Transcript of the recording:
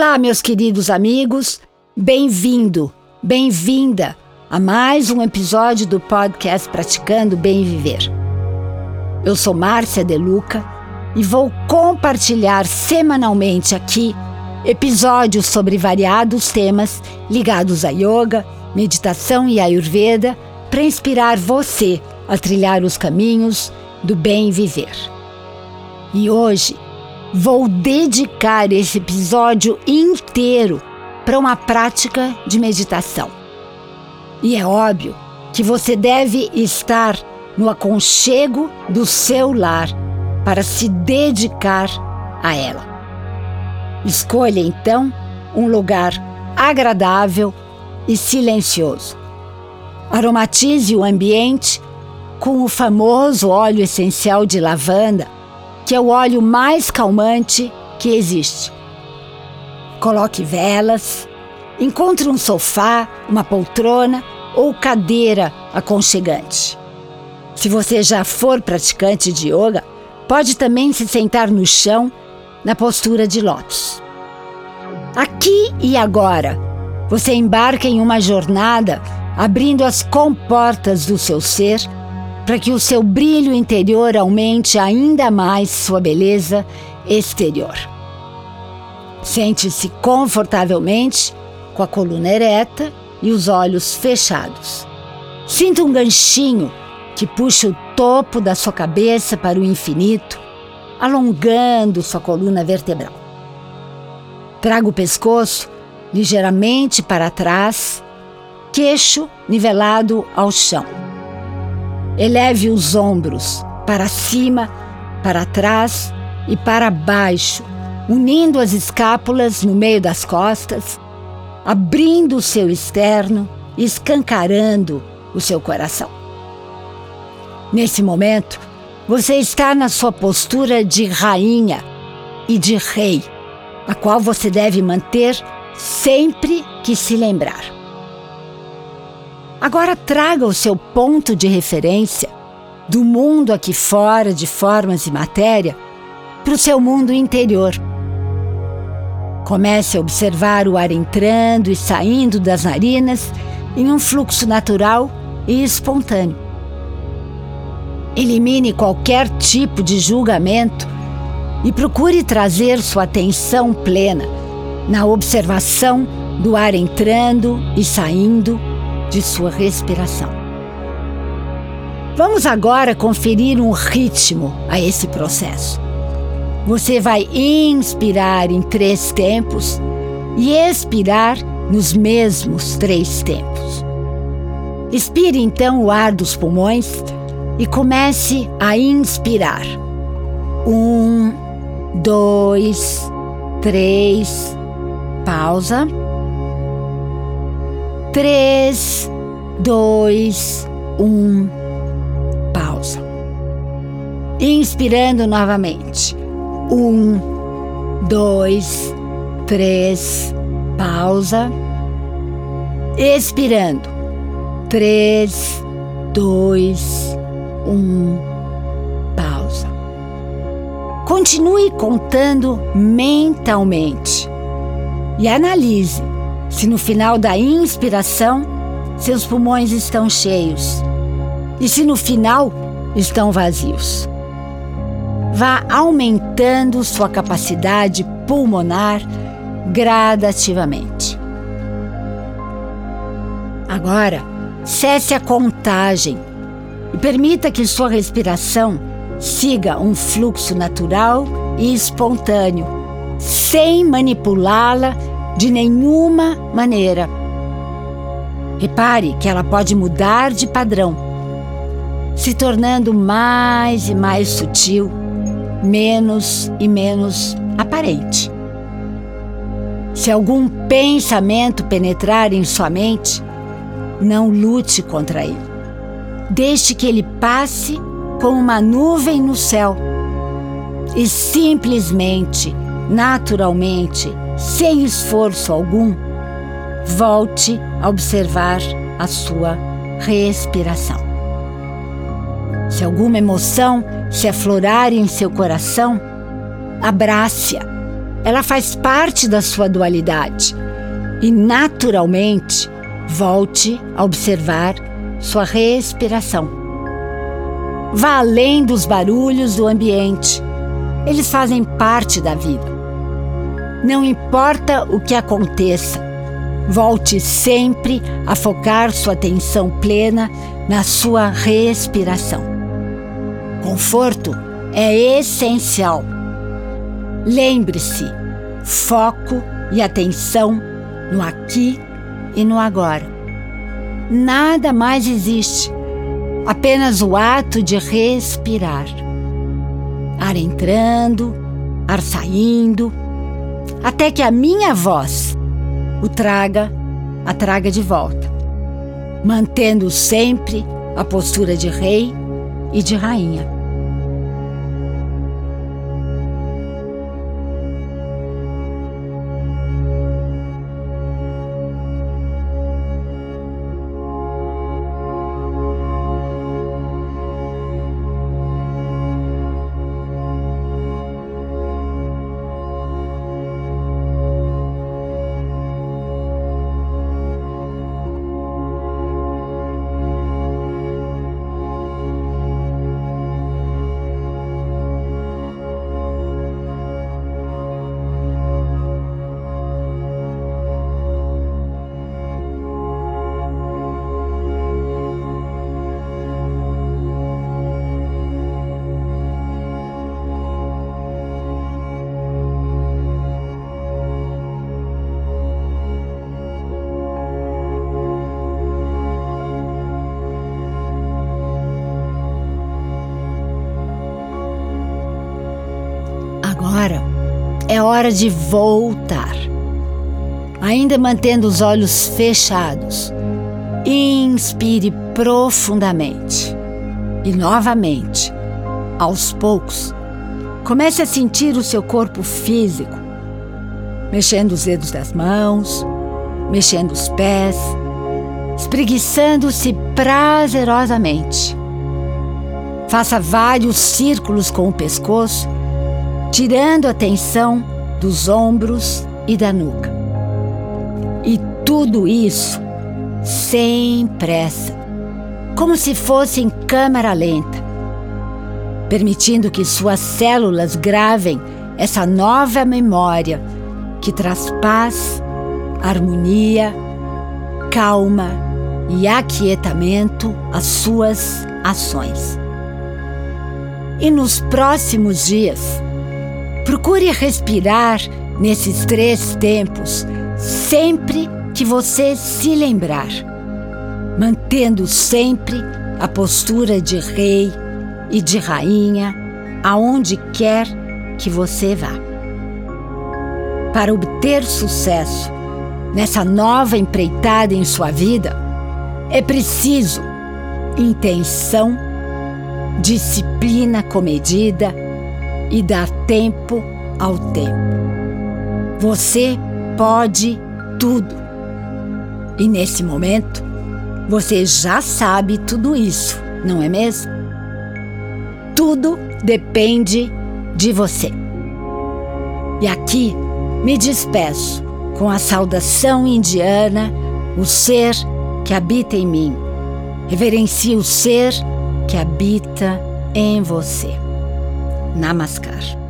Olá, meus queridos amigos, bem-vindo, bem-vinda a mais um episódio do podcast Praticando Bem Viver. Eu sou Márcia Deluca e vou compartilhar semanalmente aqui episódios sobre variados temas ligados a yoga, meditação e ayurveda para inspirar você a trilhar os caminhos do bem viver. E hoje vou dedicar esse episódio inteiro para uma prática de meditação. E é óbvio que você deve estar no aconchego do seu lar para se dedicar a ela. Escolha então um lugar agradável e silencioso. Aromatize o ambiente com o famoso óleo essencial de lavanda que é o óleo mais calmante que existe. Coloque velas, encontre um sofá, uma poltrona ou cadeira aconchegante. Se você já for praticante de yoga, pode também se sentar no chão na postura de lótus. Aqui e agora, você embarca em uma jornada abrindo as comportas do seu ser para que o seu brilho interior aumente ainda mais sua beleza exterior. Sente-se confortavelmente com a coluna ereta e os olhos fechados. Sinta um ganchinho que puxa o topo da sua cabeça para o infinito, alongando sua coluna vertebral. Traga o pescoço ligeiramente para trás, queixo nivelado ao chão. Eleve os ombros para cima, para trás e para baixo, unindo as escápulas no meio das costas, abrindo o seu externo escancarando o seu coração. Nesse momento, você está na sua postura de rainha e de rei, a qual você deve manter sempre que se lembrar. Agora traga o seu ponto de referência do mundo aqui fora de formas e matéria para o seu mundo interior. Comece a observar o ar entrando e saindo das narinas em um fluxo natural e espontâneo. Elimine qualquer tipo de julgamento e procure trazer sua atenção plena na observação do ar entrando e saindo de sua respiração. Vamos agora conferir um ritmo a esse processo. Você vai inspirar em três tempos e expirar nos mesmos três tempos. Expire então o ar dos pulmões e comece a inspirar. Um, dois, três, pausa. Três, dois, um, pausa. Inspirando novamente. Um, dois, três, pausa. Expirando. Três, dois, um, pausa. Continue contando mentalmente e analise se no final da inspiração seus pulmões estão cheios e se no final estão vazios. Vá aumentando sua capacidade pulmonar gradativamente. Agora, cesse a contagem e permita que sua respiração siga um fluxo natural e espontâneo, sem manipulá-la de nenhuma maneira. Repare que ela pode mudar de padrão, se tornando mais e mais sutil, menos e menos aparente. Se algum pensamento penetrar em sua mente, não lute contra ele. Deixe que ele passe como uma nuvem no céu e simplesmente, naturalmente, sem esforço algum, volte a observar a sua respiração. Se alguma emoção se aflorar em seu coração, abrace-a ela faz parte da sua dualidade e, naturalmente, volte a observar sua respiração. Vá além dos barulhos do ambiente. Eles fazem parte da vida. Não importa o que aconteça, volte sempre a focar sua atenção plena na sua respiração. Conforto é essencial. Lembre-se, foco e atenção no aqui e no agora. Nada mais existe, apenas o ato de respirar. Ar entrando, ar saindo, até que a minha voz o traga, a traga de volta, mantendo sempre a postura de rei e de rainha. É hora de voltar. Ainda mantendo os olhos fechados, inspire profundamente. E novamente, aos poucos, comece a sentir o seu corpo físico, mexendo os dedos das mãos, mexendo os pés, espreguiçando-se prazerosamente. Faça vários círculos com o pescoço tirando a tensão dos ombros e da nuca. E tudo isso sem pressa, como se fosse em câmera lenta, permitindo que suas células gravem essa nova memória que traz paz, harmonia, calma e aquietamento às suas ações. E nos próximos dias, Procure respirar nesses três tempos sempre que você se lembrar, mantendo sempre a postura de rei e de rainha aonde quer que você vá. Para obter sucesso nessa nova empreitada em sua vida, é preciso intenção, disciplina comedida e dar tempo ao tempo. Você pode tudo. E nesse momento, você já sabe tudo isso, não é mesmo? Tudo depende de você. E aqui me despeço com a saudação indiana, o ser que habita em mim. Reverencie o ser que habita em você. Namaskar.